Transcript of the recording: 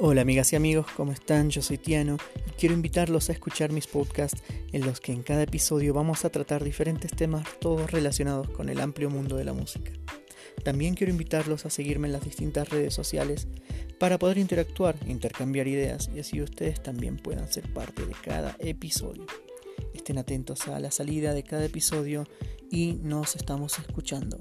Hola amigas y amigos, ¿cómo están? Yo soy Tiano y quiero invitarlos a escuchar mis podcasts en los que en cada episodio vamos a tratar diferentes temas todos relacionados con el amplio mundo de la música. También quiero invitarlos a seguirme en las distintas redes sociales para poder interactuar, intercambiar ideas y así ustedes también puedan ser parte de cada episodio. Estén atentos a la salida de cada episodio y nos estamos escuchando.